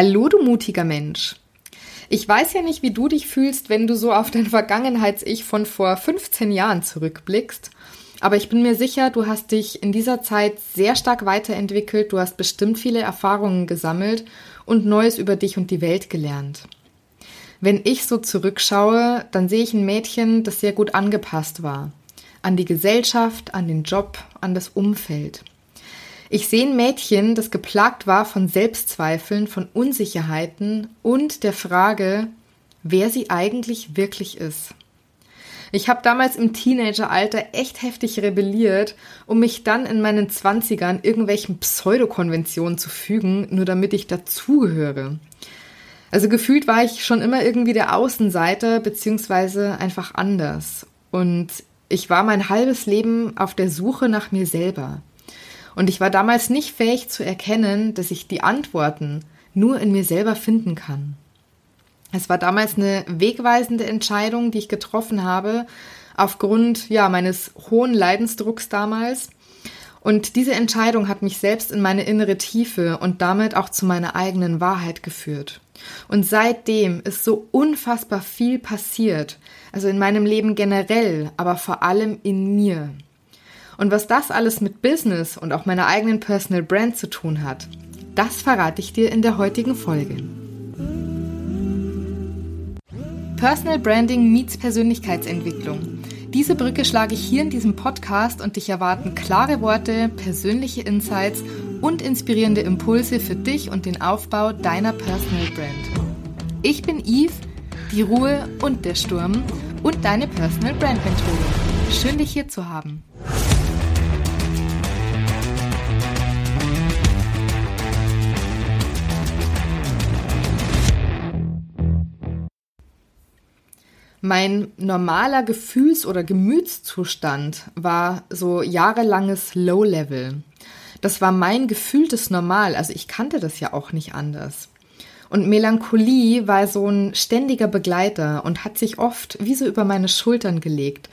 Hallo, du mutiger Mensch. Ich weiß ja nicht, wie du dich fühlst, wenn du so auf dein Vergangenheits-Ich von vor 15 Jahren zurückblickst. Aber ich bin mir sicher, du hast dich in dieser Zeit sehr stark weiterentwickelt, du hast bestimmt viele Erfahrungen gesammelt und Neues über dich und die Welt gelernt. Wenn ich so zurückschaue, dann sehe ich ein Mädchen, das sehr gut angepasst war. An die Gesellschaft, an den Job, an das Umfeld. Ich sehe ein Mädchen, das geplagt war von Selbstzweifeln, von Unsicherheiten und der Frage, wer sie eigentlich wirklich ist. Ich habe damals im Teenageralter echt heftig rebelliert, um mich dann in meinen Zwanzigern irgendwelchen Pseudokonventionen zu fügen, nur damit ich dazugehöre. Also gefühlt war ich schon immer irgendwie der Außenseiter, beziehungsweise einfach anders. Und ich war mein halbes Leben auf der Suche nach mir selber. Und ich war damals nicht fähig zu erkennen, dass ich die Antworten nur in mir selber finden kann. Es war damals eine wegweisende Entscheidung, die ich getroffen habe, aufgrund ja meines hohen Leidensdrucks damals. Und diese Entscheidung hat mich selbst in meine innere Tiefe und damit auch zu meiner eigenen Wahrheit geführt. Und seitdem ist so unfassbar viel passiert, also in meinem Leben generell, aber vor allem in mir. Und was das alles mit Business und auch meiner eigenen Personal Brand zu tun hat, das verrate ich dir in der heutigen Folge. Personal Branding meets Persönlichkeitsentwicklung. Diese Brücke schlage ich hier in diesem Podcast und dich erwarten klare Worte, persönliche Insights und inspirierende Impulse für dich und den Aufbau deiner Personal Brand. Ich bin Eve, die Ruhe und der Sturm und deine Personal Brand Mentorin. Schön dich hier zu haben. Mein normaler Gefühls- oder Gemütszustand war so jahrelanges Low-Level. Das war mein gefühltes Normal, also ich kannte das ja auch nicht anders. Und Melancholie war so ein ständiger Begleiter und hat sich oft wie so über meine Schultern gelegt.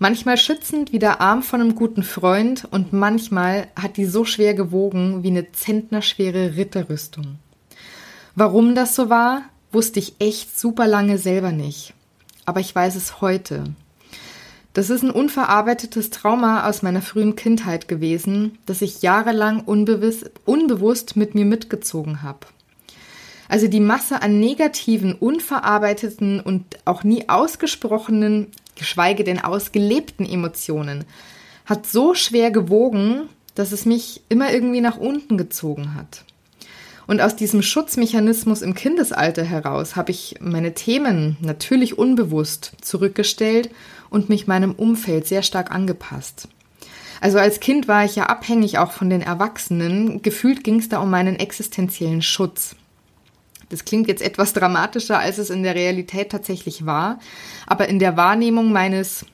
Manchmal schützend wie der Arm von einem guten Freund und manchmal hat die so schwer gewogen wie eine zentnerschwere Ritterrüstung. Warum das so war, wusste ich echt super lange selber nicht aber ich weiß es heute. Das ist ein unverarbeitetes Trauma aus meiner frühen Kindheit gewesen, das ich jahrelang unbewusst, mit mir mitgezogen habe. Also die Masse an negativen, unverarbeiteten und auch nie ausgesprochenen, geschweige denn ausgelebten Emotionen hat so schwer gewogen, dass es mich immer irgendwie nach unten gezogen hat. Und aus diesem Schutzmechanismus im Kindesalter heraus habe ich meine Themen natürlich unbewusst zurückgestellt und mich meinem Umfeld sehr stark angepasst. Also als Kind war ich ja abhängig auch von den Erwachsenen. Gefühlt ging es da um meinen existenziellen Schutz. Das klingt jetzt etwas dramatischer, als es in der Realität tatsächlich war. Aber in der Wahrnehmung meines,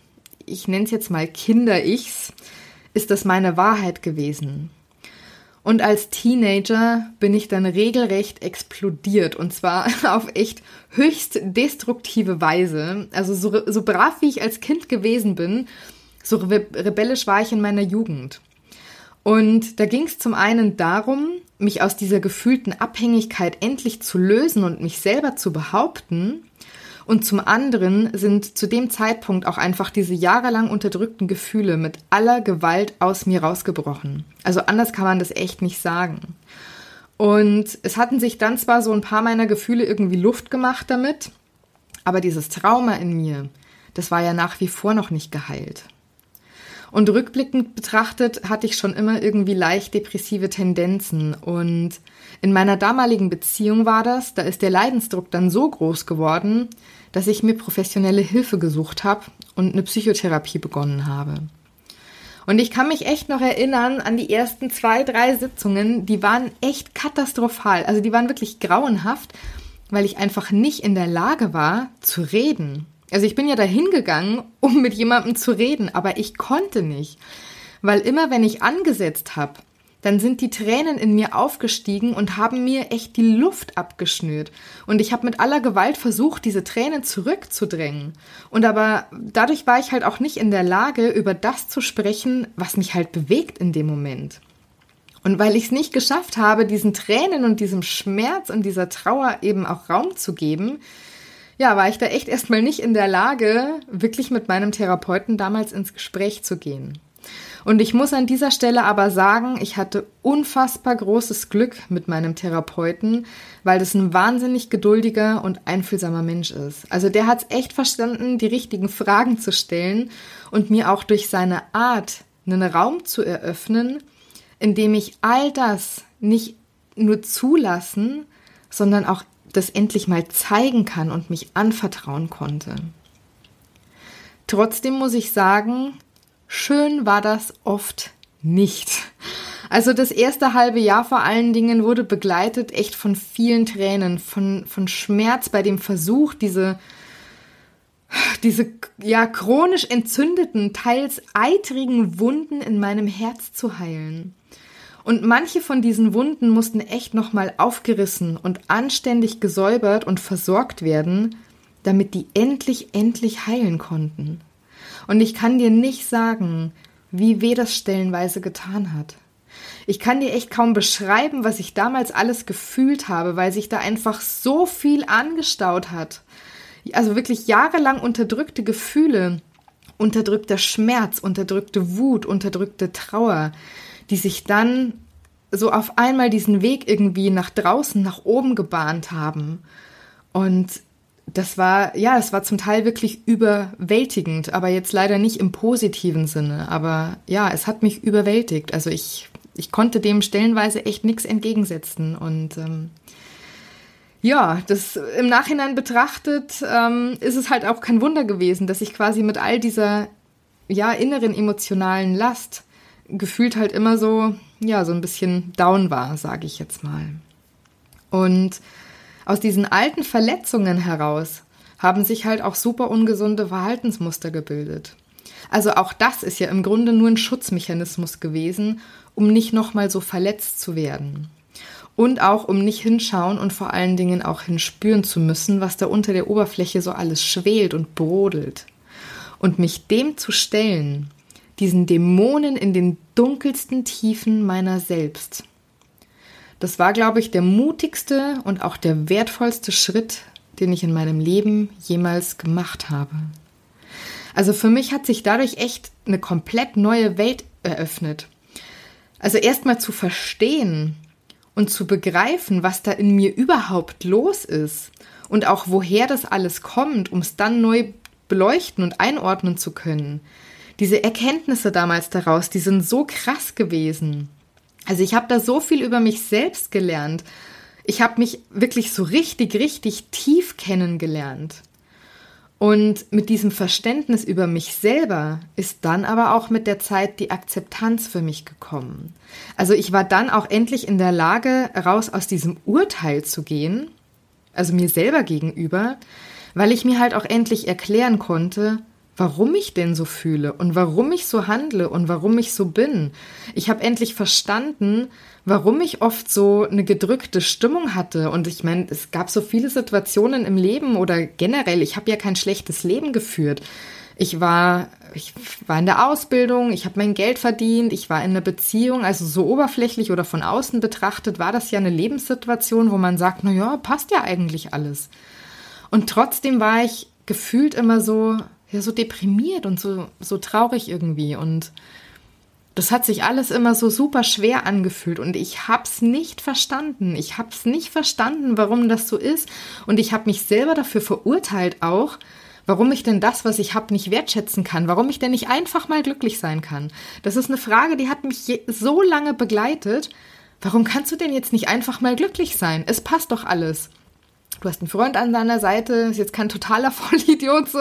ich nenne es jetzt mal Kinder-Ichs, ist das meine Wahrheit gewesen. Und als Teenager bin ich dann regelrecht explodiert und zwar auf echt höchst destruktive Weise. Also so, so brav wie ich als Kind gewesen bin, so rebellisch war ich in meiner Jugend. Und da ging es zum einen darum, mich aus dieser gefühlten Abhängigkeit endlich zu lösen und mich selber zu behaupten. Und zum anderen sind zu dem Zeitpunkt auch einfach diese jahrelang unterdrückten Gefühle mit aller Gewalt aus mir rausgebrochen. Also anders kann man das echt nicht sagen. Und es hatten sich dann zwar so ein paar meiner Gefühle irgendwie Luft gemacht damit, aber dieses Trauma in mir, das war ja nach wie vor noch nicht geheilt. Und rückblickend betrachtet hatte ich schon immer irgendwie leicht depressive Tendenzen. Und in meiner damaligen Beziehung war das, da ist der Leidensdruck dann so groß geworden, dass ich mir professionelle Hilfe gesucht habe und eine Psychotherapie begonnen habe. Und ich kann mich echt noch erinnern an die ersten zwei, drei Sitzungen, die waren echt katastrophal. Also die waren wirklich grauenhaft, weil ich einfach nicht in der Lage war zu reden. Also ich bin ja dahin gegangen, um mit jemandem zu reden, aber ich konnte nicht. Weil immer wenn ich angesetzt habe, dann sind die Tränen in mir aufgestiegen und haben mir echt die Luft abgeschnürt. Und ich habe mit aller Gewalt versucht, diese Tränen zurückzudrängen. Und aber dadurch war ich halt auch nicht in der Lage, über das zu sprechen, was mich halt bewegt in dem Moment. Und weil ich es nicht geschafft habe, diesen Tränen und diesem Schmerz und dieser Trauer eben auch Raum zu geben, ja, war ich da echt erstmal nicht in der Lage, wirklich mit meinem Therapeuten damals ins Gespräch zu gehen. Und ich muss an dieser Stelle aber sagen, ich hatte unfassbar großes Glück mit meinem Therapeuten, weil das ein wahnsinnig geduldiger und einfühlsamer Mensch ist. Also der hat es echt verstanden, die richtigen Fragen zu stellen und mir auch durch seine Art einen Raum zu eröffnen, in dem ich all das nicht nur zulassen, sondern auch das endlich mal zeigen kann und mich anvertrauen konnte. Trotzdem muss ich sagen, schön war das oft nicht. Also das erste halbe Jahr vor allen Dingen wurde begleitet echt von vielen Tränen, von, von Schmerz bei dem Versuch, diese, diese ja chronisch entzündeten, teils eitrigen Wunden in meinem Herz zu heilen. Und manche von diesen Wunden mussten echt nochmal aufgerissen und anständig gesäubert und versorgt werden, damit die endlich, endlich heilen konnten. Und ich kann dir nicht sagen, wie weh das stellenweise getan hat. Ich kann dir echt kaum beschreiben, was ich damals alles gefühlt habe, weil sich da einfach so viel angestaut hat. Also wirklich jahrelang unterdrückte Gefühle, unterdrückter Schmerz, unterdrückte Wut, unterdrückte Trauer, die sich dann so auf einmal diesen Weg irgendwie nach draußen, nach oben gebahnt haben. Und das war, ja, es war zum Teil wirklich überwältigend, aber jetzt leider nicht im positiven Sinne. Aber ja, es hat mich überwältigt. Also ich, ich konnte dem stellenweise echt nichts entgegensetzen. Und ähm, ja, das im Nachhinein betrachtet ähm, ist es halt auch kein Wunder gewesen, dass ich quasi mit all dieser ja inneren emotionalen Last gefühlt halt immer so, ja, so ein bisschen down war, sage ich jetzt mal. Und aus diesen alten Verletzungen heraus haben sich halt auch super ungesunde Verhaltensmuster gebildet. Also auch das ist ja im Grunde nur ein Schutzmechanismus gewesen, um nicht nochmal so verletzt zu werden. Und auch um nicht hinschauen und vor allen Dingen auch hinspüren zu müssen, was da unter der Oberfläche so alles schwelt und brodelt. Und mich dem zu stellen, diesen Dämonen in den dunkelsten Tiefen meiner selbst. Das war, glaube ich, der mutigste und auch der wertvollste Schritt, den ich in meinem Leben jemals gemacht habe. Also für mich hat sich dadurch echt eine komplett neue Welt eröffnet. Also erstmal zu verstehen und zu begreifen, was da in mir überhaupt los ist und auch woher das alles kommt, um es dann neu beleuchten und einordnen zu können diese Erkenntnisse damals daraus, die sind so krass gewesen. Also ich habe da so viel über mich selbst gelernt. Ich habe mich wirklich so richtig, richtig tief kennengelernt. Und mit diesem Verständnis über mich selber ist dann aber auch mit der Zeit die Akzeptanz für mich gekommen. Also ich war dann auch endlich in der Lage, raus aus diesem Urteil zu gehen, also mir selber gegenüber, weil ich mir halt auch endlich erklären konnte, warum ich denn so fühle und warum ich so handle und warum ich so bin. Ich habe endlich verstanden, warum ich oft so eine gedrückte Stimmung hatte. Und ich meine, es gab so viele Situationen im Leben oder generell, ich habe ja kein schlechtes Leben geführt. Ich war, ich war in der Ausbildung, ich habe mein Geld verdient, ich war in einer Beziehung, also so oberflächlich oder von außen betrachtet war das ja eine Lebenssituation, wo man sagt, na ja, passt ja eigentlich alles. Und trotzdem war ich gefühlt immer so, ja so deprimiert und so, so traurig irgendwie. Und das hat sich alles immer so super schwer angefühlt und ich hab's nicht verstanden. Ich hab's nicht verstanden, warum das so ist. Und ich habe mich selber dafür verurteilt auch, warum ich denn das, was ich habe, nicht wertschätzen kann, warum ich denn nicht einfach mal glücklich sein kann. Das ist eine Frage, die hat mich so lange begleitet. Warum kannst du denn jetzt nicht einfach mal glücklich sein? Es passt doch alles du hast einen Freund an deiner Seite, ist jetzt kein totaler Vollidiot so.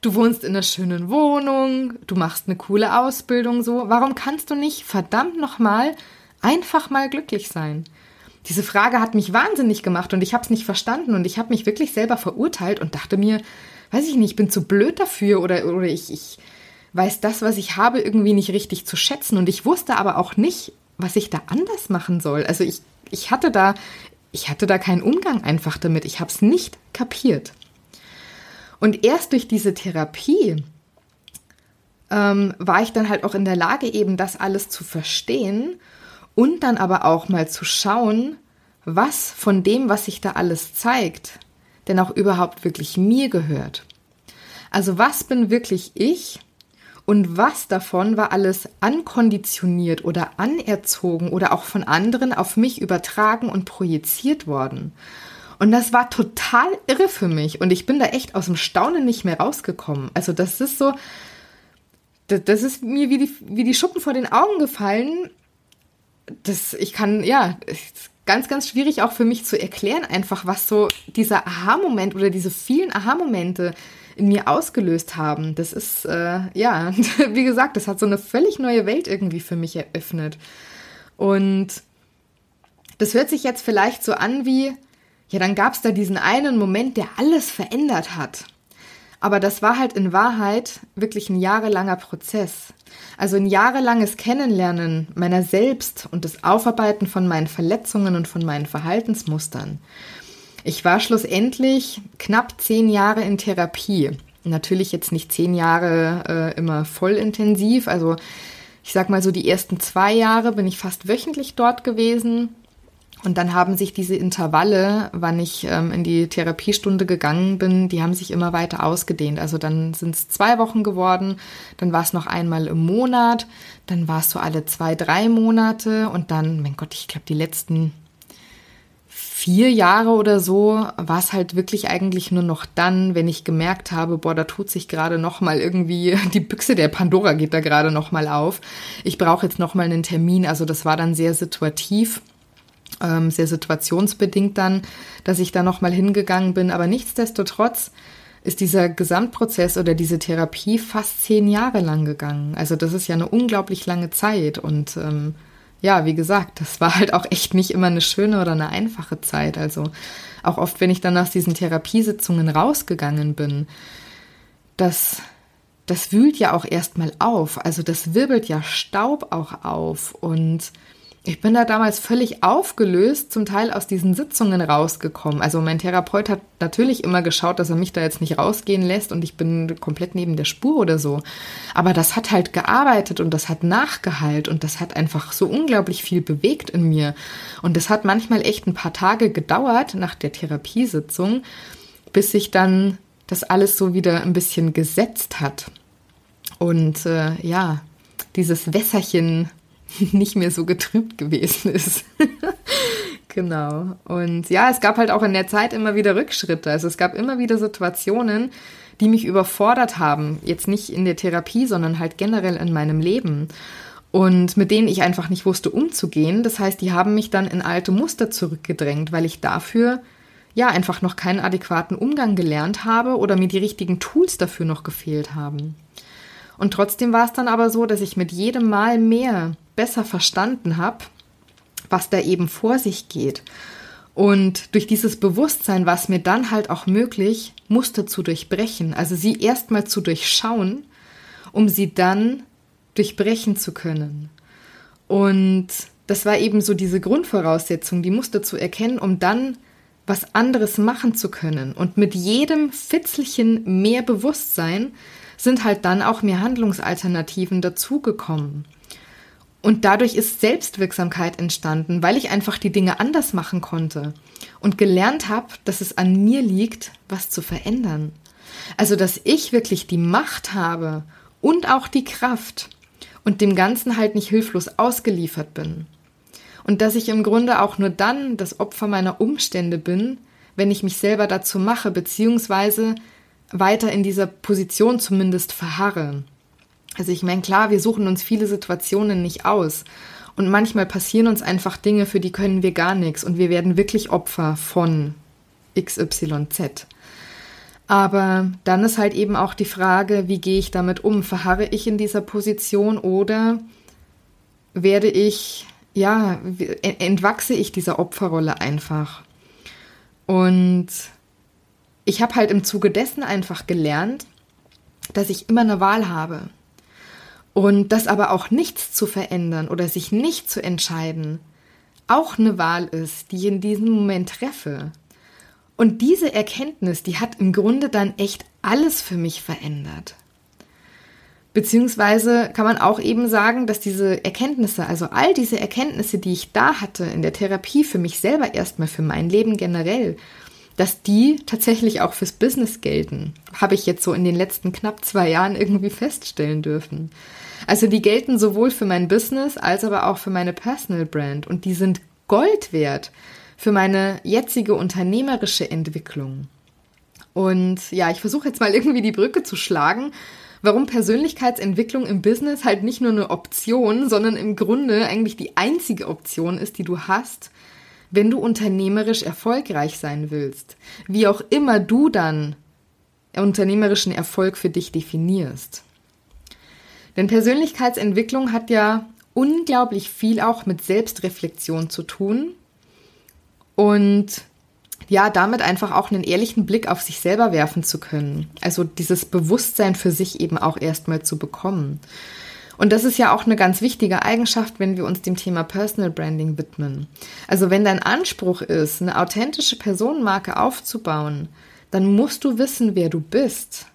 Du wohnst in einer schönen Wohnung, du machst eine coole Ausbildung so. Warum kannst du nicht verdammt nochmal einfach mal glücklich sein? Diese Frage hat mich wahnsinnig gemacht und ich habe es nicht verstanden und ich habe mich wirklich selber verurteilt und dachte mir, weiß ich nicht, ich bin zu blöd dafür oder, oder ich, ich weiß das, was ich habe, irgendwie nicht richtig zu schätzen und ich wusste aber auch nicht, was ich da anders machen soll. Also ich, ich hatte da ich hatte da keinen Umgang einfach damit. Ich habe es nicht kapiert. Und erst durch diese Therapie ähm, war ich dann halt auch in der Lage, eben das alles zu verstehen und dann aber auch mal zu schauen, was von dem, was sich da alles zeigt, denn auch überhaupt wirklich mir gehört. Also was bin wirklich ich und was davon war alles ankonditioniert oder anerzogen oder auch von anderen auf mich übertragen und projiziert worden. Und das war total irre für mich und ich bin da echt aus dem Staunen nicht mehr rausgekommen. Also das ist so, das, ist mir wie die, wie die Schuppen vor den Augen gefallen. Das, ich kann, ja, ganz, ganz schwierig auch für mich zu erklären, einfach was so dieser Aha-Moment oder diese vielen Aha-Momente in mir ausgelöst haben. Das ist, äh, ja, wie gesagt, das hat so eine völlig neue Welt irgendwie für mich eröffnet. Und das hört sich jetzt vielleicht so an wie, ja, dann gab es da diesen einen Moment, der alles verändert hat. Aber das war halt in Wahrheit wirklich ein jahrelanger Prozess. Also ein jahrelanges Kennenlernen meiner selbst und das Aufarbeiten von meinen Verletzungen und von meinen Verhaltensmustern. Ich war schlussendlich knapp zehn Jahre in Therapie. Natürlich jetzt nicht zehn Jahre äh, immer voll intensiv. Also ich sag mal so, die ersten zwei Jahre bin ich fast wöchentlich dort gewesen. Und dann haben sich diese Intervalle, wann ich ähm, in die Therapiestunde gegangen bin, die haben sich immer weiter ausgedehnt. Also dann sind es zwei Wochen geworden, dann war es noch einmal im Monat, dann war es so alle zwei, drei Monate und dann, mein Gott, ich glaube, die letzten vier Jahre oder so war es halt wirklich eigentlich nur noch dann, wenn ich gemerkt habe, boah, da tut sich gerade noch mal irgendwie die Büchse der Pandora geht da gerade noch mal auf. Ich brauche jetzt noch mal einen Termin. Also das war dann sehr situativ, ähm, sehr situationsbedingt dann, dass ich da noch mal hingegangen bin. Aber nichtsdestotrotz ist dieser Gesamtprozess oder diese Therapie fast zehn Jahre lang gegangen. Also das ist ja eine unglaublich lange Zeit und ähm, ja, wie gesagt, das war halt auch echt nicht immer eine schöne oder eine einfache Zeit. Also auch oft, wenn ich dann aus diesen Therapiesitzungen rausgegangen bin, das, das wühlt ja auch erstmal auf. Also das wirbelt ja Staub auch auf und ich bin da damals völlig aufgelöst, zum Teil aus diesen Sitzungen rausgekommen. Also mein Therapeut hat natürlich immer geschaut, dass er mich da jetzt nicht rausgehen lässt und ich bin komplett neben der Spur oder so. Aber das hat halt gearbeitet und das hat nachgeheilt und das hat einfach so unglaublich viel bewegt in mir. Und das hat manchmal echt ein paar Tage gedauert nach der Therapiesitzung, bis sich dann das alles so wieder ein bisschen gesetzt hat. Und äh, ja, dieses Wässerchen nicht mehr so getrübt gewesen ist. genau. Und ja, es gab halt auch in der Zeit immer wieder Rückschritte. Also es gab immer wieder Situationen, die mich überfordert haben. Jetzt nicht in der Therapie, sondern halt generell in meinem Leben. Und mit denen ich einfach nicht wusste, umzugehen. Das heißt, die haben mich dann in alte Muster zurückgedrängt, weil ich dafür ja einfach noch keinen adäquaten Umgang gelernt habe oder mir die richtigen Tools dafür noch gefehlt haben. Und trotzdem war es dann aber so, dass ich mit jedem Mal mehr besser verstanden habe, was da eben vor sich geht. Und durch dieses Bewusstsein war es mir dann halt auch möglich, Muster zu durchbrechen, also sie erstmal zu durchschauen, um sie dann durchbrechen zu können. Und das war eben so diese Grundvoraussetzung, die Muster zu erkennen, um dann was anderes machen zu können. Und mit jedem Fitzelchen mehr Bewusstsein sind halt dann auch mehr Handlungsalternativen dazugekommen. Und dadurch ist Selbstwirksamkeit entstanden, weil ich einfach die Dinge anders machen konnte und gelernt habe, dass es an mir liegt, was zu verändern. Also, dass ich wirklich die Macht habe und auch die Kraft und dem Ganzen halt nicht hilflos ausgeliefert bin. Und dass ich im Grunde auch nur dann das Opfer meiner Umstände bin, wenn ich mich selber dazu mache, beziehungsweise weiter in dieser Position zumindest verharre. Also ich meine, klar, wir suchen uns viele Situationen nicht aus. Und manchmal passieren uns einfach Dinge, für die können wir gar nichts. Und wir werden wirklich Opfer von XYZ. Aber dann ist halt eben auch die Frage, wie gehe ich damit um? Verharre ich in dieser Position oder werde ich, ja, entwachse ich dieser Opferrolle einfach? Und ich habe halt im Zuge dessen einfach gelernt, dass ich immer eine Wahl habe. Und das aber auch nichts zu verändern oder sich nicht zu entscheiden, auch eine Wahl ist, die ich in diesem Moment treffe. Und diese Erkenntnis, die hat im Grunde dann echt alles für mich verändert. Beziehungsweise kann man auch eben sagen, dass diese Erkenntnisse, also all diese Erkenntnisse, die ich da hatte in der Therapie für mich selber erstmal, für mein Leben generell, dass die tatsächlich auch fürs Business gelten, habe ich jetzt so in den letzten knapp zwei Jahren irgendwie feststellen dürfen. Also die gelten sowohl für mein Business als aber auch für meine Personal Brand und die sind Gold wert für meine jetzige unternehmerische Entwicklung. Und ja, ich versuche jetzt mal irgendwie die Brücke zu schlagen, warum Persönlichkeitsentwicklung im Business halt nicht nur eine Option, sondern im Grunde eigentlich die einzige Option ist, die du hast, wenn du unternehmerisch erfolgreich sein willst. Wie auch immer du dann unternehmerischen Erfolg für dich definierst. Denn Persönlichkeitsentwicklung hat ja unglaublich viel auch mit Selbstreflexion zu tun und ja, damit einfach auch einen ehrlichen Blick auf sich selber werfen zu können. Also dieses Bewusstsein für sich eben auch erstmal zu bekommen. Und das ist ja auch eine ganz wichtige Eigenschaft, wenn wir uns dem Thema Personal Branding widmen. Also wenn dein Anspruch ist, eine authentische Personenmarke aufzubauen, dann musst du wissen, wer du bist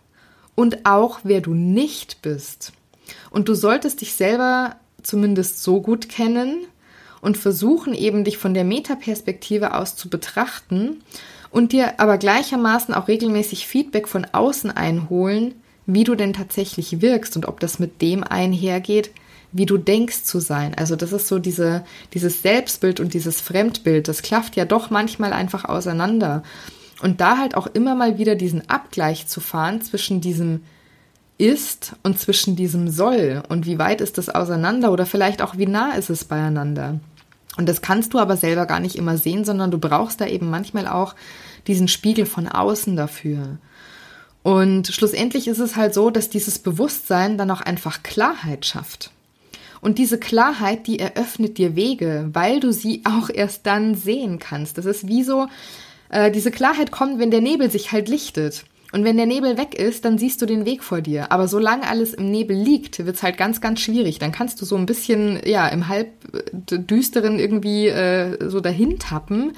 und auch wer du nicht bist. Und du solltest dich selber zumindest so gut kennen und versuchen eben dich von der Metaperspektive aus zu betrachten und dir aber gleichermaßen auch regelmäßig Feedback von außen einholen, wie du denn tatsächlich wirkst und ob das mit dem einhergeht, wie du denkst zu sein. Also das ist so diese, dieses Selbstbild und dieses Fremdbild, das klafft ja doch manchmal einfach auseinander. Und da halt auch immer mal wieder diesen Abgleich zu fahren zwischen diesem ist und zwischen diesem soll und wie weit ist das auseinander oder vielleicht auch wie nah ist es beieinander. Und das kannst du aber selber gar nicht immer sehen, sondern du brauchst da eben manchmal auch diesen Spiegel von außen dafür. Und schlussendlich ist es halt so, dass dieses Bewusstsein dann auch einfach Klarheit schafft. Und diese Klarheit, die eröffnet dir Wege, weil du sie auch erst dann sehen kannst. Das ist wie so, äh, diese Klarheit kommt, wenn der Nebel sich halt lichtet. Und wenn der Nebel weg ist, dann siehst du den Weg vor dir. Aber solange alles im Nebel liegt, wird's halt ganz, ganz schwierig. Dann kannst du so ein bisschen, ja, im halbdüsteren irgendwie äh, so dahin tappen.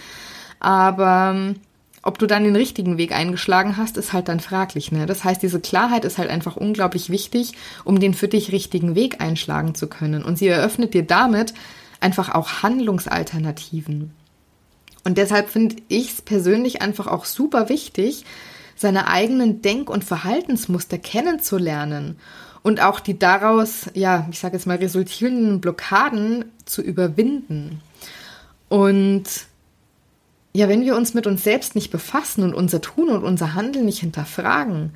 Aber ähm, ob du dann den richtigen Weg eingeschlagen hast, ist halt dann fraglich. Ne? Das heißt, diese Klarheit ist halt einfach unglaublich wichtig, um den für dich richtigen Weg einschlagen zu können. Und sie eröffnet dir damit einfach auch Handlungsalternativen. Und deshalb finde ich es persönlich einfach auch super wichtig, seine eigenen Denk- und Verhaltensmuster kennenzulernen und auch die daraus, ja, ich sage jetzt mal, resultierenden Blockaden zu überwinden. Und ja, wenn wir uns mit uns selbst nicht befassen und unser Tun und unser Handeln nicht hinterfragen,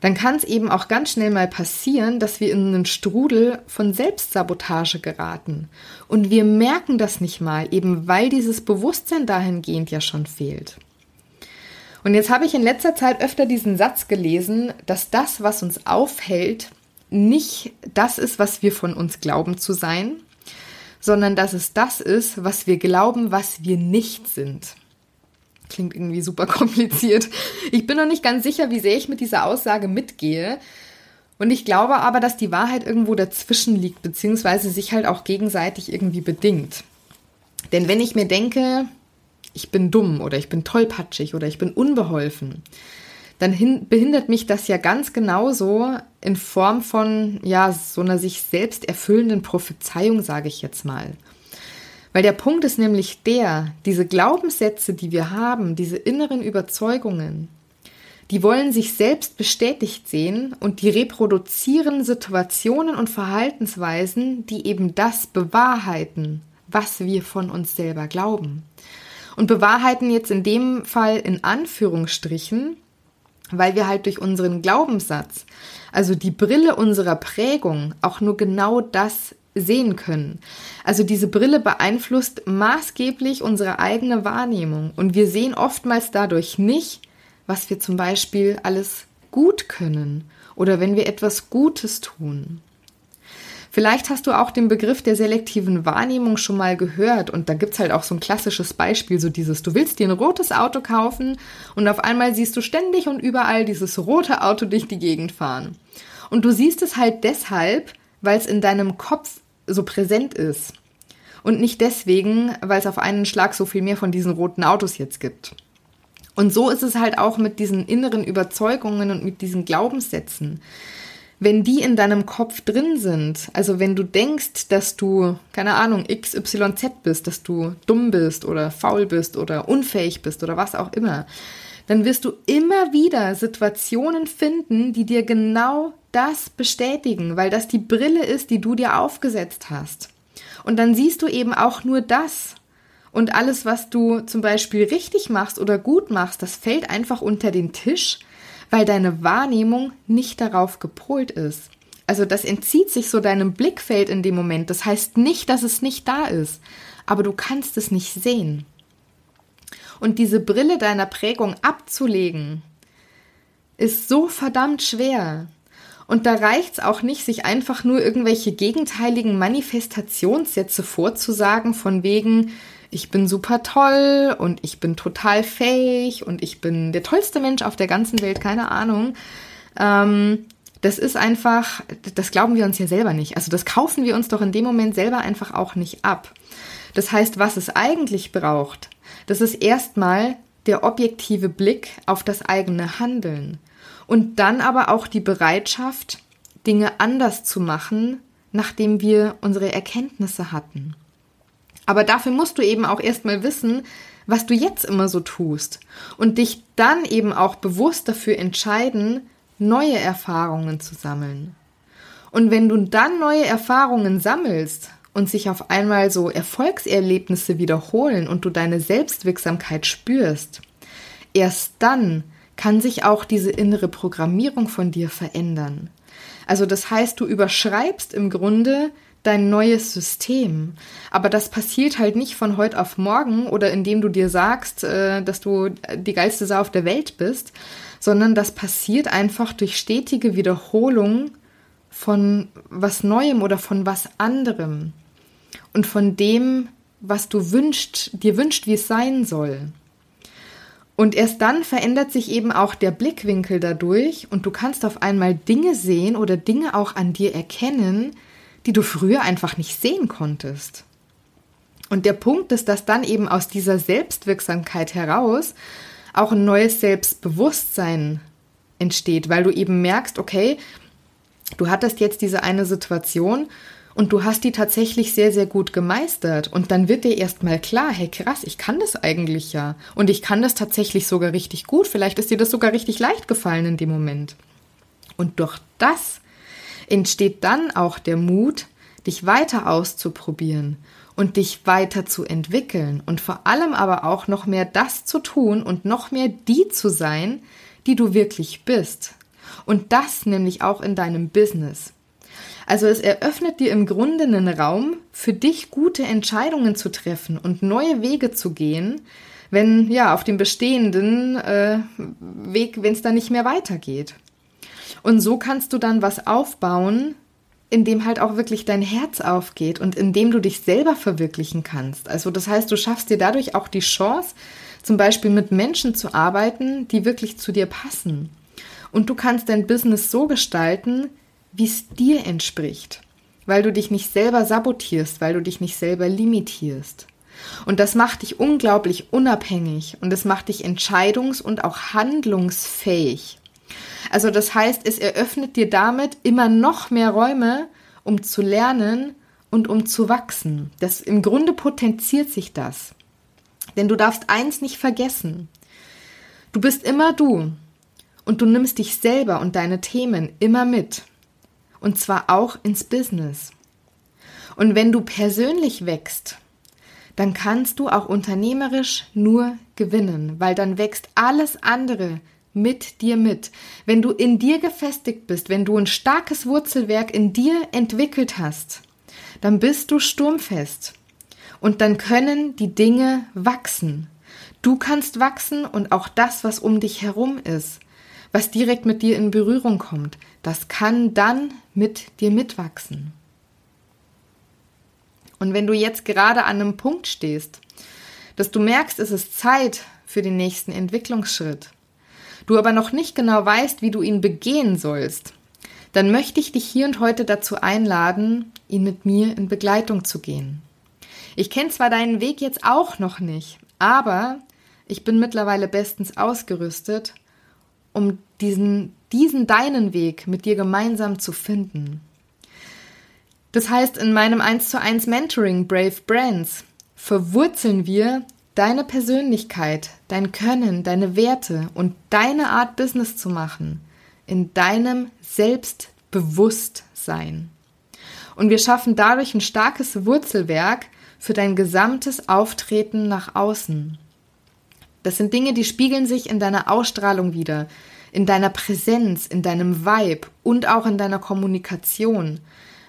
dann kann es eben auch ganz schnell mal passieren, dass wir in einen Strudel von Selbstsabotage geraten. Und wir merken das nicht mal, eben weil dieses Bewusstsein dahingehend ja schon fehlt. Und jetzt habe ich in letzter Zeit öfter diesen Satz gelesen, dass das, was uns aufhält, nicht das ist, was wir von uns glauben zu sein, sondern dass es das ist, was wir glauben, was wir nicht sind. Klingt irgendwie super kompliziert. Ich bin noch nicht ganz sicher, wie sehr ich mit dieser Aussage mitgehe. Und ich glaube aber, dass die Wahrheit irgendwo dazwischen liegt, beziehungsweise sich halt auch gegenseitig irgendwie bedingt. Denn wenn ich mir denke, ich bin dumm oder ich bin tollpatschig oder ich bin unbeholfen, dann hin, behindert mich das ja ganz genauso in Form von, ja, so einer sich selbst erfüllenden Prophezeiung, sage ich jetzt mal. Weil der Punkt ist nämlich der, diese Glaubenssätze, die wir haben, diese inneren Überzeugungen, die wollen sich selbst bestätigt sehen und die reproduzieren Situationen und Verhaltensweisen, die eben das bewahrheiten, was wir von uns selber glauben. Und bewahrheiten jetzt in dem Fall in Anführungsstrichen, weil wir halt durch unseren Glaubenssatz, also die Brille unserer Prägung, auch nur genau das sehen können. Also diese Brille beeinflusst maßgeblich unsere eigene Wahrnehmung und wir sehen oftmals dadurch nicht, was wir zum Beispiel alles gut können oder wenn wir etwas Gutes tun. Vielleicht hast du auch den Begriff der selektiven Wahrnehmung schon mal gehört und da gibt's halt auch so ein klassisches Beispiel, so dieses, du willst dir ein rotes Auto kaufen und auf einmal siehst du ständig und überall dieses rote Auto durch die Gegend fahren. Und du siehst es halt deshalb, weil es in deinem Kopf so präsent ist. Und nicht deswegen, weil es auf einen Schlag so viel mehr von diesen roten Autos jetzt gibt. Und so ist es halt auch mit diesen inneren Überzeugungen und mit diesen Glaubenssätzen. Wenn die in deinem Kopf drin sind, also wenn du denkst, dass du, keine Ahnung, XYZ bist, dass du dumm bist oder faul bist oder unfähig bist oder was auch immer, dann wirst du immer wieder Situationen finden, die dir genau das bestätigen, weil das die Brille ist, die du dir aufgesetzt hast. Und dann siehst du eben auch nur das. Und alles, was du zum Beispiel richtig machst oder gut machst, das fällt einfach unter den Tisch, weil deine Wahrnehmung nicht darauf gepolt ist. Also das entzieht sich so deinem Blickfeld in dem Moment. Das heißt nicht, dass es nicht da ist, aber du kannst es nicht sehen. Und diese Brille deiner Prägung abzulegen, ist so verdammt schwer. Und da reicht's auch nicht, sich einfach nur irgendwelche gegenteiligen Manifestationssätze vorzusagen, von wegen, ich bin super toll und ich bin total fähig und ich bin der tollste Mensch auf der ganzen Welt, keine Ahnung. Ähm, das ist einfach, das glauben wir uns ja selber nicht. Also das kaufen wir uns doch in dem Moment selber einfach auch nicht ab. Das heißt, was es eigentlich braucht, das ist erstmal der objektive Blick auf das eigene Handeln und dann aber auch die Bereitschaft, Dinge anders zu machen, nachdem wir unsere Erkenntnisse hatten. Aber dafür musst du eben auch erstmal wissen, was du jetzt immer so tust und dich dann eben auch bewusst dafür entscheiden, neue Erfahrungen zu sammeln. Und wenn du dann neue Erfahrungen sammelst und sich auf einmal so Erfolgserlebnisse wiederholen und du deine Selbstwirksamkeit spürst, erst dann kann sich auch diese innere Programmierung von dir verändern. Also das heißt, du überschreibst im Grunde dein neues System. Aber das passiert halt nicht von heute auf morgen oder indem du dir sagst, äh, dass du die geilste Sau auf der Welt bist, sondern das passiert einfach durch stetige Wiederholung von was Neuem oder von was anderem und von dem, was du wünscht, dir wünscht, wie es sein soll. Und erst dann verändert sich eben auch der Blickwinkel dadurch und du kannst auf einmal Dinge sehen oder Dinge auch an dir erkennen, die du früher einfach nicht sehen konntest. Und der Punkt ist, dass dann eben aus dieser Selbstwirksamkeit heraus auch ein neues Selbstbewusstsein entsteht, weil du eben merkst, okay, du hattest jetzt diese eine Situation und du hast die tatsächlich sehr, sehr gut gemeistert. Und dann wird dir erstmal klar, hey krass, ich kann das eigentlich ja. Und ich kann das tatsächlich sogar richtig gut. Vielleicht ist dir das sogar richtig leicht gefallen in dem Moment. Und durch das entsteht dann auch der Mut, dich weiter auszuprobieren und dich weiter zu entwickeln und vor allem aber auch noch mehr das zu tun und noch mehr die zu sein, die du wirklich bist. Und das nämlich auch in deinem Business. Also es eröffnet dir im Grunde einen Raum, für dich gute Entscheidungen zu treffen und neue Wege zu gehen, wenn ja auf dem bestehenden äh, Weg, wenn es dann nicht mehr weitergeht. Und so kannst du dann was aufbauen, in dem halt auch wirklich dein Herz aufgeht und in dem du dich selber verwirklichen kannst. Also das heißt, du schaffst dir dadurch auch die Chance, zum Beispiel mit Menschen zu arbeiten, die wirklich zu dir passen. Und du kannst dein Business so gestalten, wie es dir entspricht, weil du dich nicht selber sabotierst, weil du dich nicht selber limitierst. Und das macht dich unglaublich unabhängig und es macht dich entscheidungs- und auch handlungsfähig. Also das heißt, es eröffnet dir damit immer noch mehr Räume, um zu lernen und um zu wachsen. Das im Grunde potenziert sich das. Denn du darfst eins nicht vergessen. Du bist immer du und du nimmst dich selber und deine Themen immer mit und zwar auch ins Business. Und wenn du persönlich wächst, dann kannst du auch unternehmerisch nur gewinnen, weil dann wächst alles andere mit dir mit. Wenn du in dir gefestigt bist, wenn du ein starkes Wurzelwerk in dir entwickelt hast, dann bist du sturmfest. Und dann können die Dinge wachsen. Du kannst wachsen und auch das, was um dich herum ist was direkt mit dir in Berührung kommt, das kann dann mit dir mitwachsen. Und wenn du jetzt gerade an einem Punkt stehst, dass du merkst, es ist Zeit für den nächsten Entwicklungsschritt, du aber noch nicht genau weißt, wie du ihn begehen sollst, dann möchte ich dich hier und heute dazu einladen, ihn mit mir in Begleitung zu gehen. Ich kenne zwar deinen Weg jetzt auch noch nicht, aber ich bin mittlerweile bestens ausgerüstet um diesen diesen deinen Weg mit dir gemeinsam zu finden. Das heißt, in meinem 1 zu 1 Mentoring Brave Brands verwurzeln wir deine Persönlichkeit, dein Können, deine Werte und deine Art Business zu machen in deinem Selbstbewusstsein. Und wir schaffen dadurch ein starkes Wurzelwerk für dein gesamtes Auftreten nach außen. Das sind Dinge, die spiegeln sich in deiner Ausstrahlung wieder, in deiner Präsenz, in deinem Vibe und auch in deiner Kommunikation,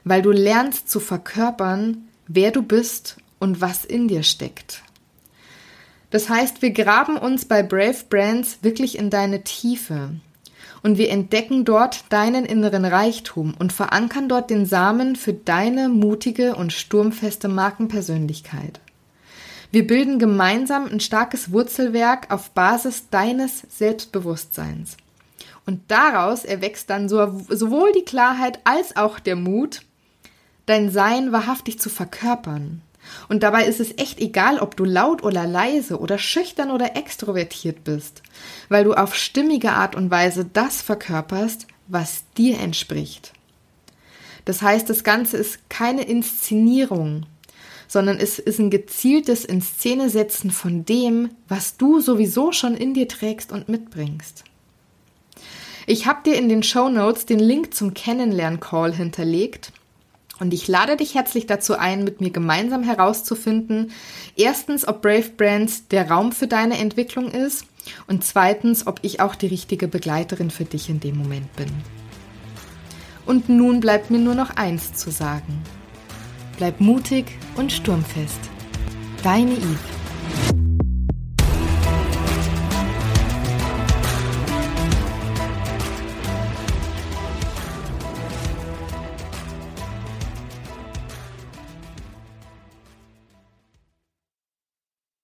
weil du lernst zu verkörpern, wer du bist und was in dir steckt. Das heißt, wir graben uns bei Brave Brands wirklich in deine Tiefe und wir entdecken dort deinen inneren Reichtum und verankern dort den Samen für deine mutige und sturmfeste Markenpersönlichkeit. Wir bilden gemeinsam ein starkes Wurzelwerk auf Basis deines Selbstbewusstseins. Und daraus erwächst dann so, sowohl die Klarheit als auch der Mut, dein Sein wahrhaftig zu verkörpern. Und dabei ist es echt egal, ob du laut oder leise oder schüchtern oder extrovertiert bist, weil du auf stimmige Art und Weise das verkörperst, was dir entspricht. Das heißt, das Ganze ist keine Inszenierung, sondern es ist ein gezieltes Inszenesetzen von dem, was du sowieso schon in dir trägst und mitbringst. Ich habe dir in den Show Notes den Link zum Kennenlern-Call hinterlegt und ich lade dich herzlich dazu ein, mit mir gemeinsam herauszufinden, erstens, ob Brave Brands der Raum für deine Entwicklung ist und zweitens, ob ich auch die richtige Begleiterin für dich in dem Moment bin. Und nun bleibt mir nur noch eins zu sagen. Bleib mutig und sturmfest. Deine Eve.